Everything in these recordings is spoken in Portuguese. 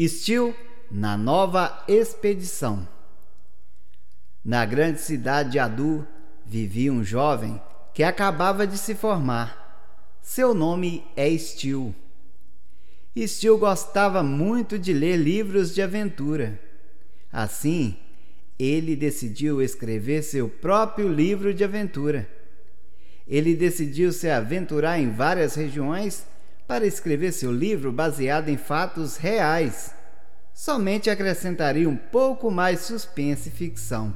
Steel na nova expedição. Na grande cidade de Adu vivia um jovem que acabava de se formar. Seu nome é Steel. Steel gostava muito de ler livros de aventura. Assim, ele decidiu escrever seu próprio livro de aventura. Ele decidiu se aventurar em várias regiões para escrever seu livro baseado em fatos reais. Somente acrescentaria um pouco mais suspense e ficção.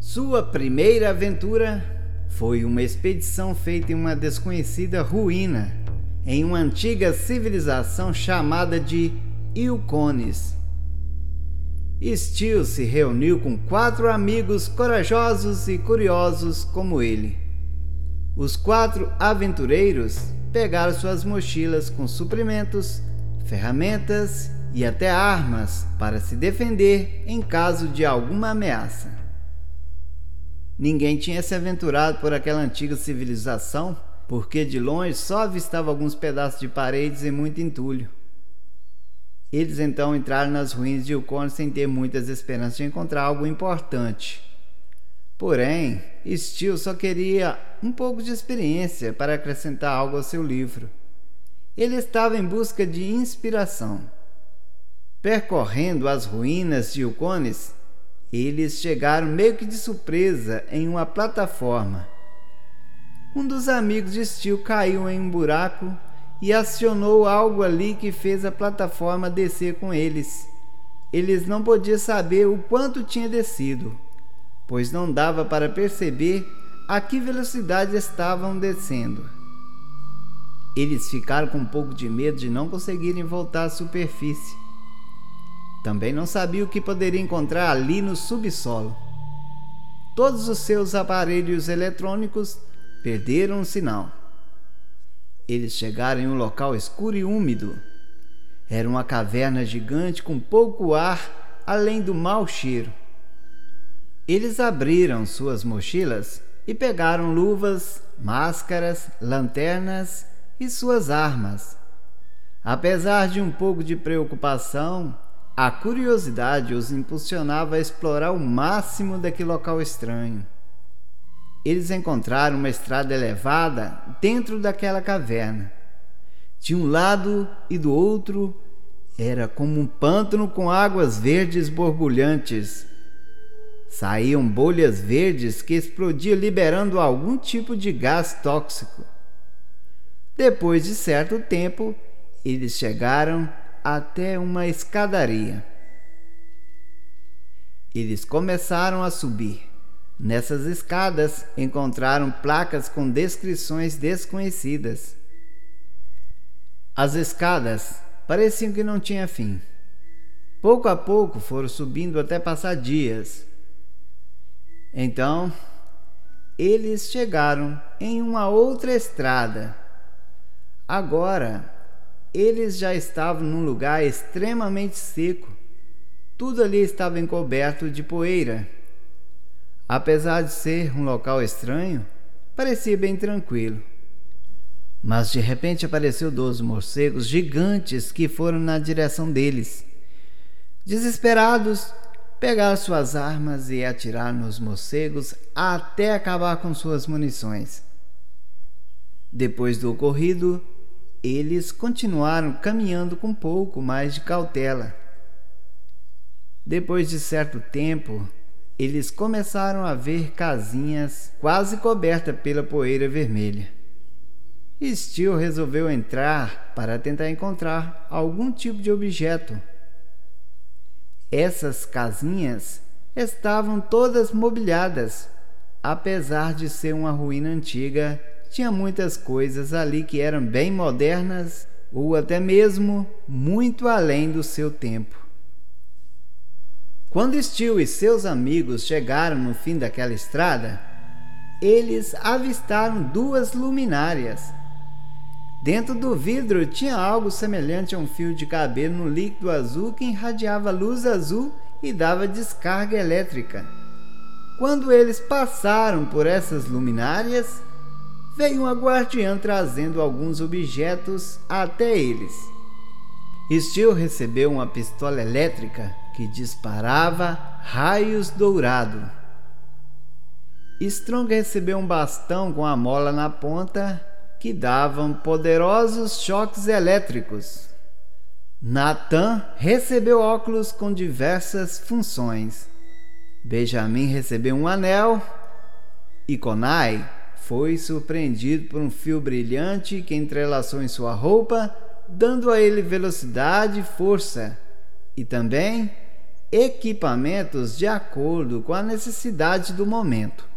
Sua primeira aventura foi uma expedição feita em uma desconhecida ruína, em uma antiga civilização chamada de Ilcones. Steele se reuniu com quatro amigos corajosos e curiosos como ele. Os quatro aventureiros pegaram suas mochilas com suprimentos, ferramentas e até armas para se defender em caso de alguma ameaça. Ninguém tinha se aventurado por aquela antiga civilização, porque de longe só avistava alguns pedaços de paredes e muito entulho. Eles então entraram nas ruínas de Yukon sem ter muitas esperanças de encontrar algo importante. Porém, Steele só queria um pouco de experiência para acrescentar algo ao seu livro. Ele estava em busca de inspiração. Percorrendo as ruínas de Yukones, eles chegaram meio que de surpresa em uma plataforma. Um dos amigos de Steele caiu em um buraco e acionou algo ali que fez a plataforma descer com eles. Eles não podiam saber o quanto tinha descido, pois não dava para perceber a que velocidade estavam descendo. Eles ficaram com um pouco de medo de não conseguirem voltar à superfície. Também não sabiam o que poderia encontrar ali no subsolo. Todos os seus aparelhos eletrônicos perderam o sinal. Eles chegaram em um local escuro e úmido. Era uma caverna gigante com pouco ar, além do mau cheiro. Eles abriram suas mochilas e pegaram luvas, máscaras, lanternas e suas armas. Apesar de um pouco de preocupação, a curiosidade os impulsionava a explorar o máximo daquele local estranho eles encontraram uma estrada elevada dentro daquela caverna. De um lado e do outro era como um pântano com águas verdes borbulhantes. Saíam bolhas verdes que explodiam liberando algum tipo de gás tóxico. Depois de certo tempo, eles chegaram até uma escadaria. Eles começaram a subir. Nessas escadas encontraram placas com descrições desconhecidas. As escadas pareciam que não tinham fim. Pouco a pouco foram subindo até passar dias. Então, eles chegaram em uma outra estrada. Agora, eles já estavam num lugar extremamente seco. Tudo ali estava encoberto de poeira. Apesar de ser um local estranho, parecia bem tranquilo. Mas de repente apareceu dois morcegos gigantes que foram na direção deles. Desesperados, pegaram suas armas e atiraram nos morcegos até acabar com suas munições. Depois do ocorrido, eles continuaram caminhando com um pouco mais de cautela. Depois de certo tempo, eles começaram a ver casinhas quase cobertas pela poeira vermelha. Steele resolveu entrar para tentar encontrar algum tipo de objeto. Essas casinhas estavam todas mobiliadas. Apesar de ser uma ruína antiga, tinha muitas coisas ali que eram bem modernas ou até mesmo muito além do seu tempo. Quando Steele e seus amigos chegaram no fim daquela estrada, eles avistaram duas luminárias. Dentro do vidro tinha algo semelhante a um fio de cabelo no líquido azul que irradiava luz azul e dava descarga elétrica. Quando eles passaram por essas luminárias, veio uma guardiã trazendo alguns objetos até eles. Steel recebeu uma pistola elétrica que disparava raios dourados. Strong recebeu um bastão com a mola na ponta que davam poderosos choques elétricos. Nathan recebeu óculos com diversas funções. Benjamin recebeu um anel e Konai foi surpreendido por um fio brilhante que entrelaçou em sua roupa, dando a ele velocidade e força, e também equipamentos de acordo com a necessidade do momento.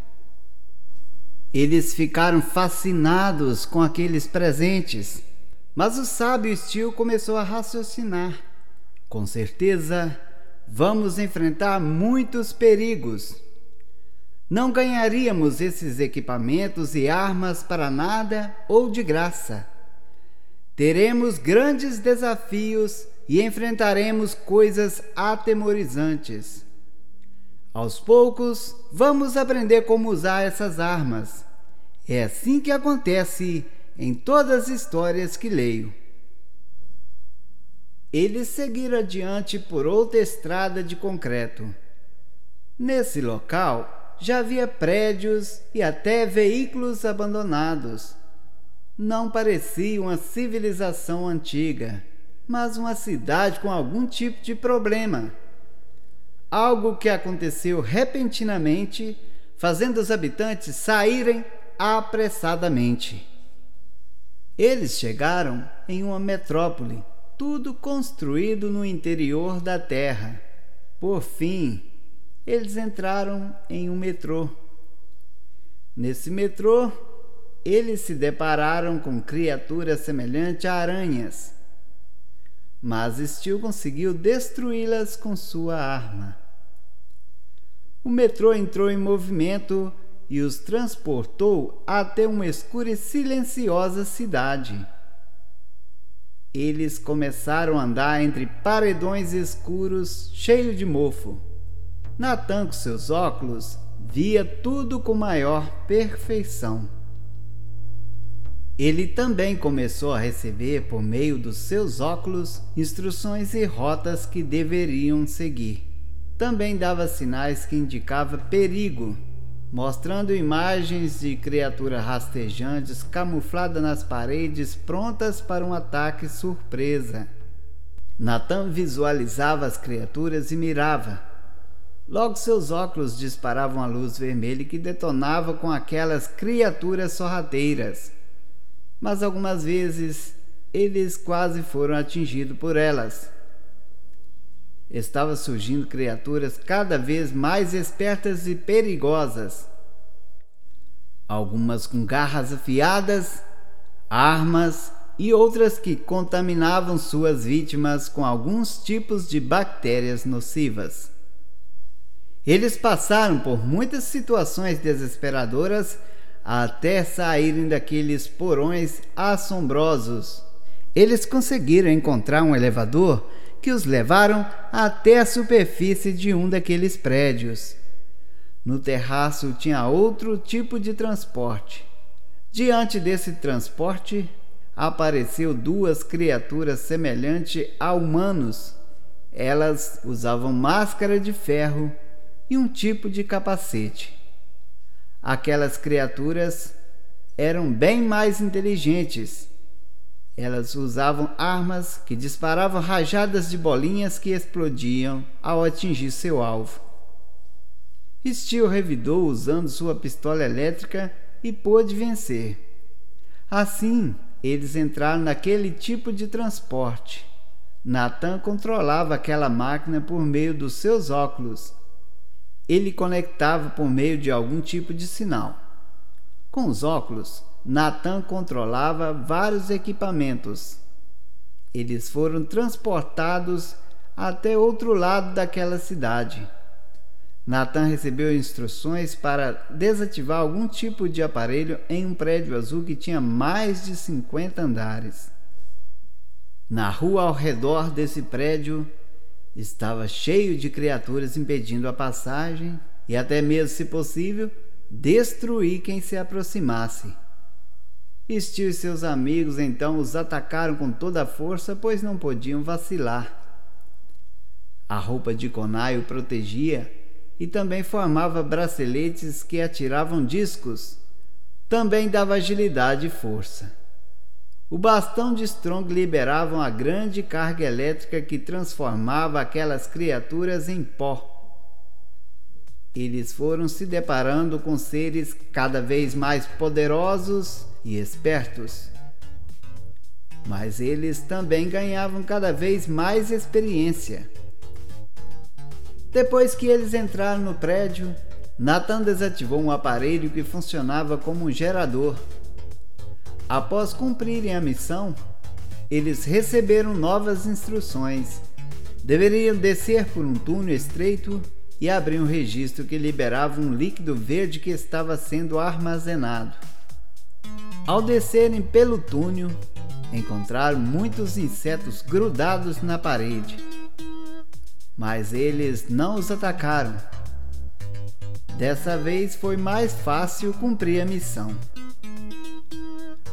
Eles ficaram fascinados com aqueles presentes, mas o sábio Steel começou a raciocinar. Com certeza, vamos enfrentar muitos perigos. Não ganharíamos esses equipamentos e armas para nada ou de graça. Teremos grandes desafios e enfrentaremos coisas atemorizantes. Aos poucos, vamos aprender como usar essas armas. É assim que acontece em todas as histórias que leio. Eles seguiram adiante por outra estrada de concreto. Nesse local já havia prédios e até veículos abandonados. Não parecia uma civilização antiga, mas uma cidade com algum tipo de problema algo que aconteceu repentinamente, fazendo os habitantes saírem apressadamente. Eles chegaram em uma metrópole, tudo construído no interior da terra. Por fim, eles entraram em um metrô. Nesse metrô, eles se depararam com criaturas semelhantes a aranhas, mas Steel conseguiu destruí-las com sua arma o metrô entrou em movimento e os transportou até uma escura e silenciosa cidade. Eles começaram a andar entre paredões escuros cheios de mofo. Natan, com seus óculos, via tudo com maior perfeição. Ele também começou a receber, por meio dos seus óculos, instruções e rotas que deveriam seguir também dava sinais que indicavam perigo, mostrando imagens de criaturas rastejantes camufladas nas paredes, prontas para um ataque surpresa. Nathan visualizava as criaturas e mirava. Logo seus óculos disparavam a luz vermelha que detonava com aquelas criaturas sorrateiras. Mas algumas vezes eles quase foram atingidos por elas estava surgindo criaturas cada vez mais espertas e perigosas. Algumas com garras afiadas, armas e outras que contaminavam suas vítimas com alguns tipos de bactérias nocivas. Eles passaram por muitas situações desesperadoras até saírem daqueles porões assombrosos. Eles conseguiram encontrar um elevador que os levaram até a superfície de um daqueles prédios. No terraço tinha outro tipo de transporte. Diante desse transporte, apareceu duas criaturas semelhantes a humanos. Elas usavam máscara de ferro e um tipo de capacete. Aquelas criaturas eram bem mais inteligentes elas usavam armas que disparavam rajadas de bolinhas que explodiam ao atingir seu alvo. Steel revidou usando sua pistola elétrica e pôde vencer. Assim, eles entraram naquele tipo de transporte. Nathan controlava aquela máquina por meio dos seus óculos. Ele conectava por meio de algum tipo de sinal. Com os óculos, Natan controlava vários equipamentos. Eles foram transportados até outro lado daquela cidade. Nathan recebeu instruções para desativar algum tipo de aparelho em um prédio azul que tinha mais de 50 andares. Na rua ao redor desse prédio estava cheio de criaturas impedindo a passagem e até mesmo, se possível, destruir quem se aproximasse. Steel e seus amigos então os atacaram com toda a força, pois não podiam vacilar. A roupa de Konai o protegia e também formava braceletes que atiravam discos. Também dava agilidade e força. O bastão de Strong liberava uma grande carga elétrica que transformava aquelas criaturas em pó. Eles foram se deparando com seres cada vez mais poderosos e espertos. Mas eles também ganhavam cada vez mais experiência. Depois que eles entraram no prédio, Nathan desativou um aparelho que funcionava como um gerador. Após cumprirem a missão, eles receberam novas instruções. Deveriam descer por um túnel estreito e abrir um registro que liberava um líquido verde que estava sendo armazenado. Ao descerem pelo túnel, encontraram muitos insetos grudados na parede. Mas eles não os atacaram. Dessa vez foi mais fácil cumprir a missão.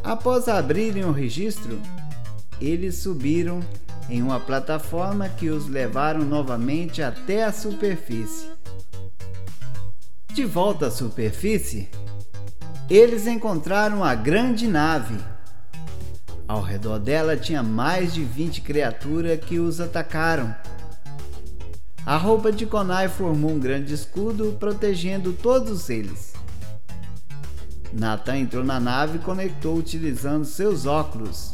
Após abrirem o registro, eles subiram em uma plataforma que os levaram novamente até a superfície. De volta à superfície, eles encontraram a grande nave. Ao redor dela tinha mais de 20 criaturas que os atacaram. A roupa de Konai formou um grande escudo protegendo todos eles. Nathan entrou na nave e conectou utilizando seus óculos.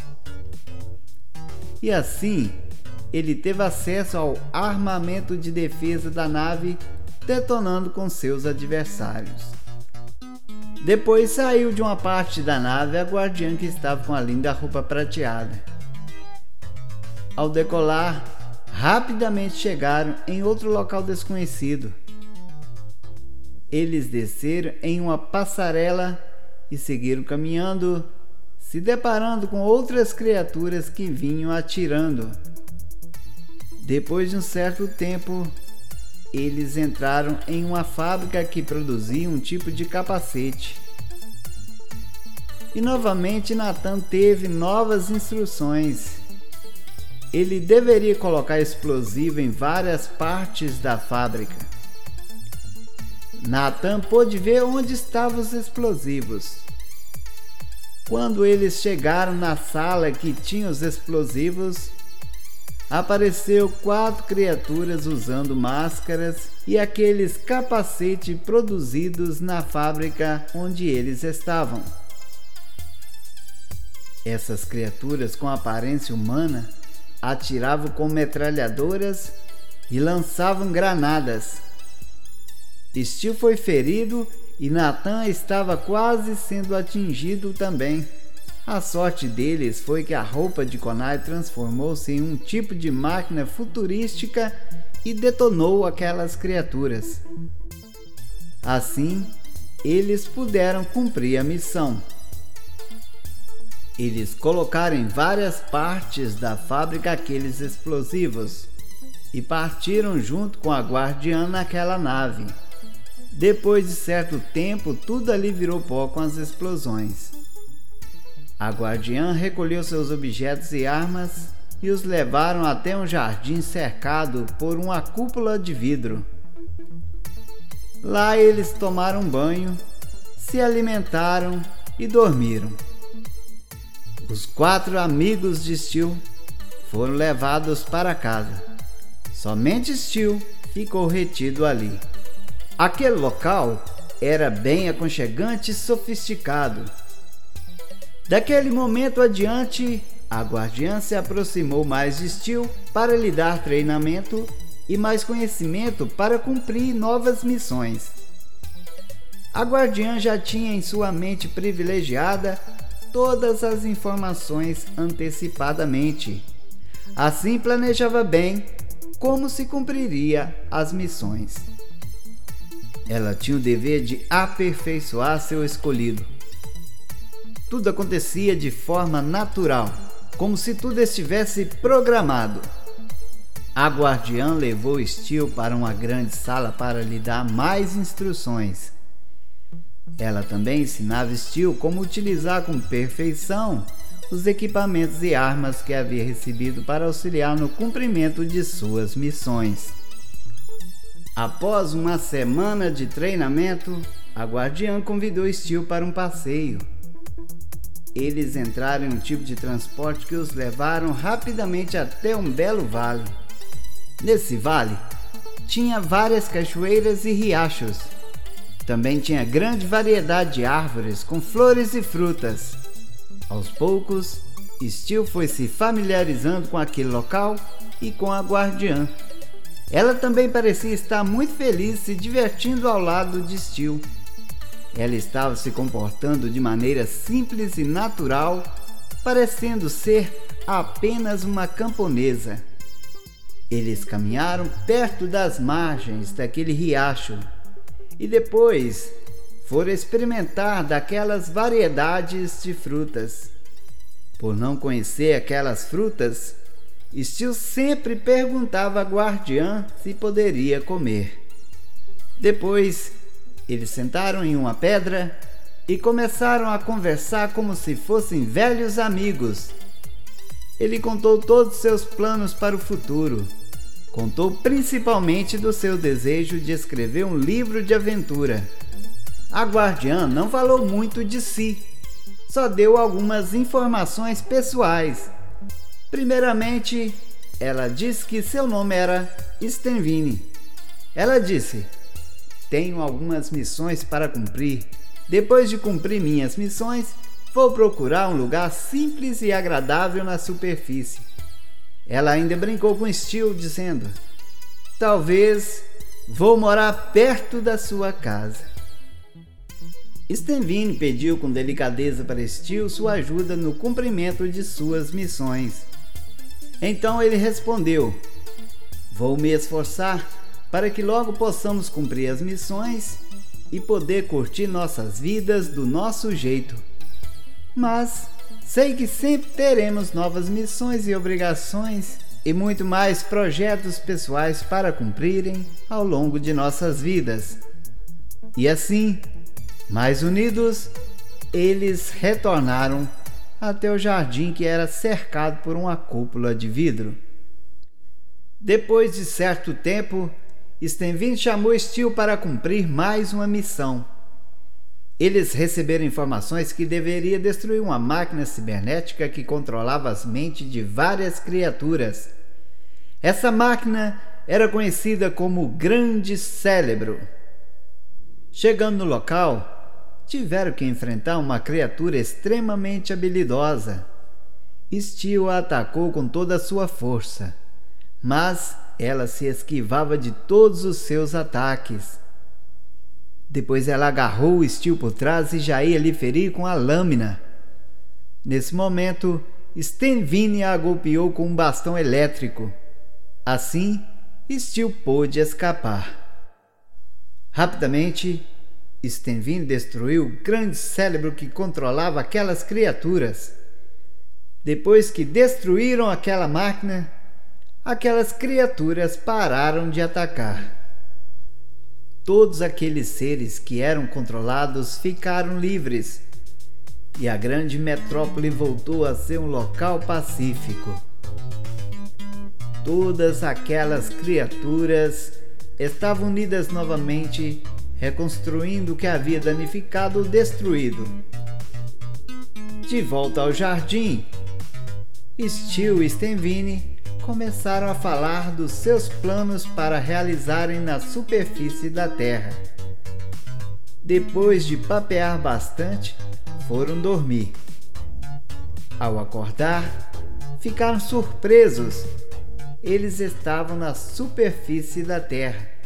E assim, ele teve acesso ao armamento de defesa da nave, detonando com seus adversários. Depois saiu de uma parte da nave a guardiã que estava com a linda roupa prateada. Ao decolar, rapidamente chegaram em outro local desconhecido. Eles desceram em uma passarela e seguiram caminhando, se deparando com outras criaturas que vinham atirando. Depois de um certo tempo, eles entraram em uma fábrica que produzia um tipo de capacete. E novamente Nathan teve novas instruções. Ele deveria colocar explosivo em várias partes da fábrica. Nathan pôde ver onde estavam os explosivos. Quando eles chegaram na sala que tinha os explosivos, apareceu quatro criaturas usando máscaras e aqueles capacetes produzidos na fábrica onde eles estavam. Essas criaturas com aparência humana atiravam com metralhadoras e lançavam granadas. Steel foi ferido e Nathan estava quase sendo atingido também. A sorte deles foi que a roupa de Konai transformou-se em um tipo de máquina futurística e detonou aquelas criaturas. Assim, eles puderam cumprir a missão. Eles colocaram em várias partes da fábrica aqueles explosivos e partiram junto com a guardiã naquela nave. Depois de certo tempo, tudo ali virou pó com as explosões. A guardiã recolheu seus objetos e armas e os levaram até um jardim cercado por uma cúpula de vidro. Lá eles tomaram banho, se alimentaram e dormiram. Os quatro amigos de Steel foram levados para casa. Somente Steel ficou retido ali. Aquele local era bem aconchegante e sofisticado Daquele momento adiante, a guardiã se aproximou mais de Steel para lhe dar treinamento e mais conhecimento para cumprir novas missões. A guardiã já tinha em sua mente privilegiada todas as informações antecipadamente. Assim planejava bem como se cumpriria as missões. Ela tinha o dever de aperfeiçoar seu escolhido tudo acontecia de forma natural, como se tudo estivesse programado. A guardiã levou Steel para uma grande sala para lhe dar mais instruções. Ela também ensinava Steel como utilizar com perfeição os equipamentos e armas que havia recebido para auxiliar no cumprimento de suas missões. Após uma semana de treinamento, a guardiã convidou Steel para um passeio. Eles entraram em um tipo de transporte que os levaram rapidamente até um belo vale. Nesse vale, tinha várias cachoeiras e riachos. Também tinha grande variedade de árvores com flores e frutas. Aos poucos, Steel foi se familiarizando com aquele local e com a guardiã. Ela também parecia estar muito feliz se divertindo ao lado de Steel. Ela estava se comportando de maneira simples e natural, parecendo ser apenas uma camponesa. Eles caminharam perto das margens daquele riacho e depois foram experimentar daquelas variedades de frutas. Por não conhecer aquelas frutas, Steel sempre perguntava à guardiã se poderia comer. Depois, eles sentaram em uma pedra e começaram a conversar como se fossem velhos amigos. Ele contou todos seus planos para o futuro. Contou principalmente do seu desejo de escrever um livro de aventura. A guardiã não falou muito de si, só deu algumas informações pessoais Primeiramente, ela disse que seu nome era Stenvini. Ela disse: Tenho algumas missões para cumprir. Depois de cumprir minhas missões, vou procurar um lugar simples e agradável na superfície. Ela ainda brincou com Steel, dizendo: Talvez vou morar perto da sua casa. Stenvini pediu com delicadeza para Steel sua ajuda no cumprimento de suas missões. Então ele respondeu: Vou me esforçar para que logo possamos cumprir as missões e poder curtir nossas vidas do nosso jeito. Mas sei que sempre teremos novas missões e obrigações e muito mais projetos pessoais para cumprirem ao longo de nossas vidas. E assim, mais unidos, eles retornaram até o jardim que era cercado por uma cúpula de vidro. Depois de certo tempo, Stenvin chamou Steel para cumprir mais uma missão. Eles receberam informações que deveria destruir uma máquina cibernética que controlava as mentes de várias criaturas. Essa máquina era conhecida como Grande Cérebro. Chegando no local, tiveram que enfrentar uma criatura extremamente habilidosa. Steel a atacou com toda a sua força, mas ela se esquivava de todos os seus ataques. Depois ela agarrou o Steel por trás e já ia lhe ferir com a lâmina. Nesse momento, Stenvini a golpeou com um bastão elétrico. Assim, Steel pôde escapar. Rapidamente, Stenvin destruiu o grande cérebro que controlava aquelas criaturas. Depois que destruíram aquela máquina, aquelas criaturas pararam de atacar. Todos aqueles seres que eram controlados ficaram livres e a grande metrópole voltou a ser um local pacífico. Todas aquelas criaturas estavam unidas novamente reconstruindo o que havia danificado ou destruído. De volta ao jardim, Steel e Stenvini começaram a falar dos seus planos para realizarem na superfície da Terra. Depois de papear bastante, foram dormir. Ao acordar, ficaram surpresos. Eles estavam na superfície da Terra.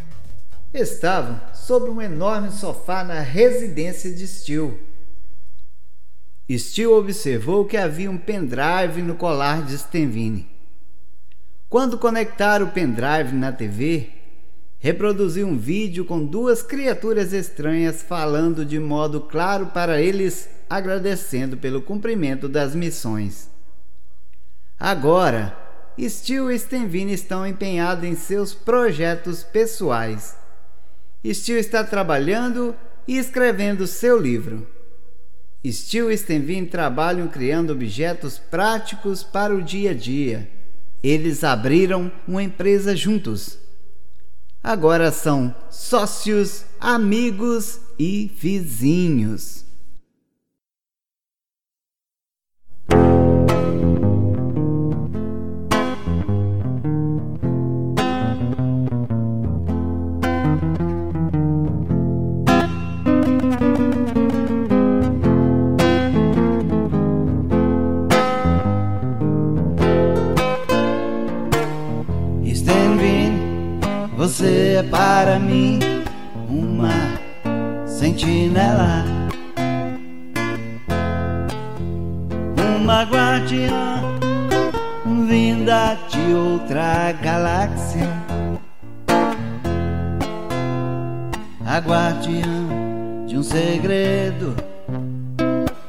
Estavam sobre um enorme sofá na residência de Steel. Steel observou que havia um pendrive no colar de Stenvini. Quando conectaram o pendrive na TV, reproduziu um vídeo com duas criaturas estranhas falando de modo claro para eles, agradecendo pelo cumprimento das missões. Agora, Steel e Stenvini estão empenhados em seus projetos pessoais Steel está trabalhando e escrevendo seu livro. Steele e Stenvin trabalham criando objetos práticos para o dia a dia. Eles abriram uma empresa juntos. Agora são sócios, amigos e vizinhos. Você é para mim uma sentinela, uma guardiã vinda de outra galáxia, a guardiã de um segredo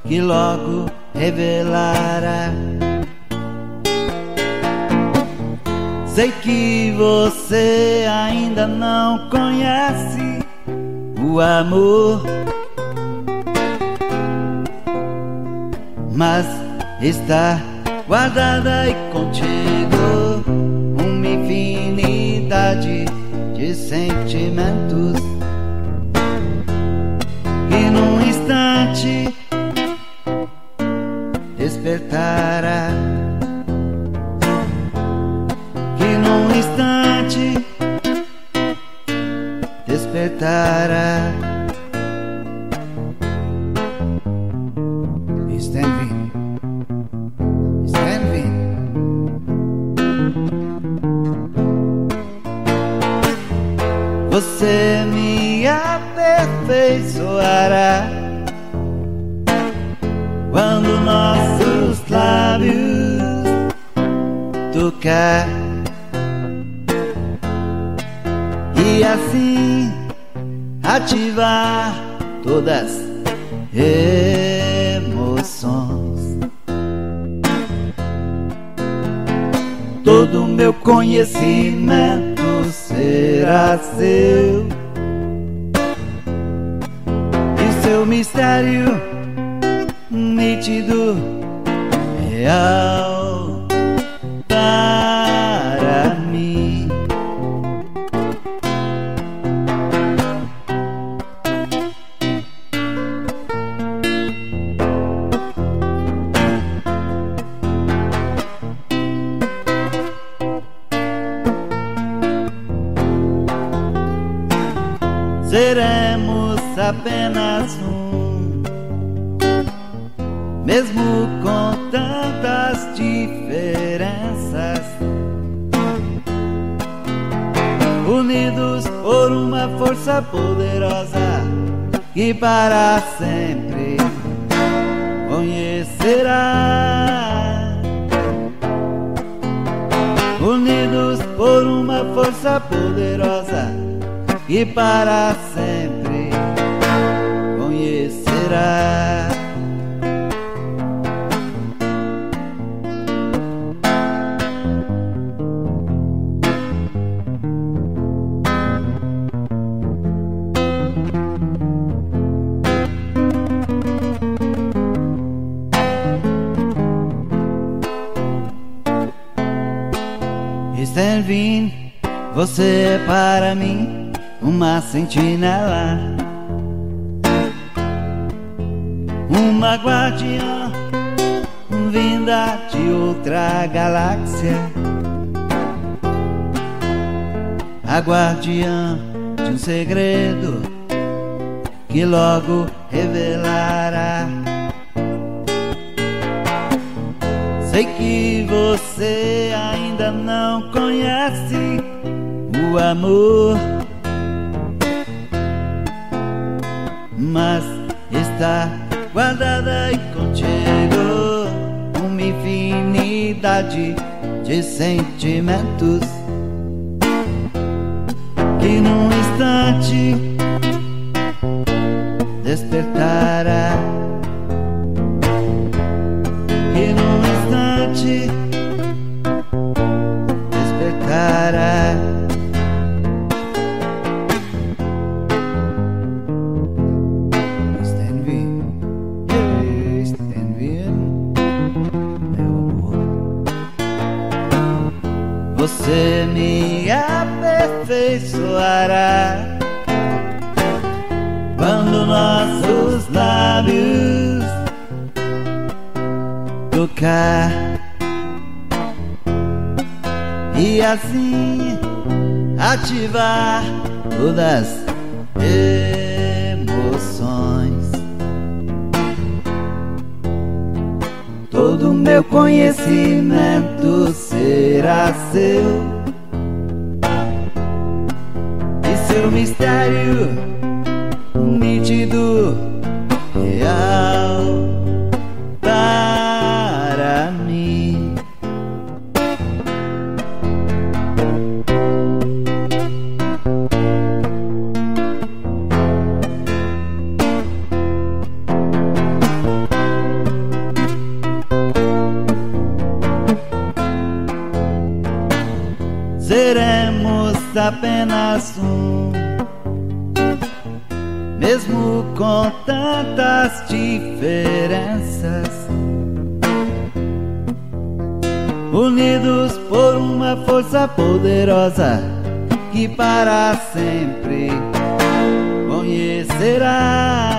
que logo revelará. Sei que você ainda não conhece o amor, mas está guardada aí contigo uma infinidade de sentimentos que num instante despertará. Instante ativar todas emoções. Todo meu conhecimento será seu e seu mistério nítido, real. Conhecerá. Stanvin, você é para mim uma sentinela, a guardiã de um segredo que logo revelará. Sei que você ainda não conhece o amor mas está guardada aí contigo uma infinidade de sentimentos que num instante despertará. Me aperfeiçoará. Quando nossos lábios tocar e assim ativar todas emoções. Todo meu conhecimento será seu seu mistério nítido, real. seremos apenas um. Mesmo com tantas diferenças, unidos por uma força poderosa que para sempre conhecerá.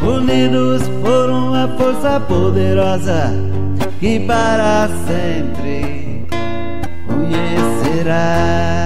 Unidos por uma força poderosa que para sempre conhecerá.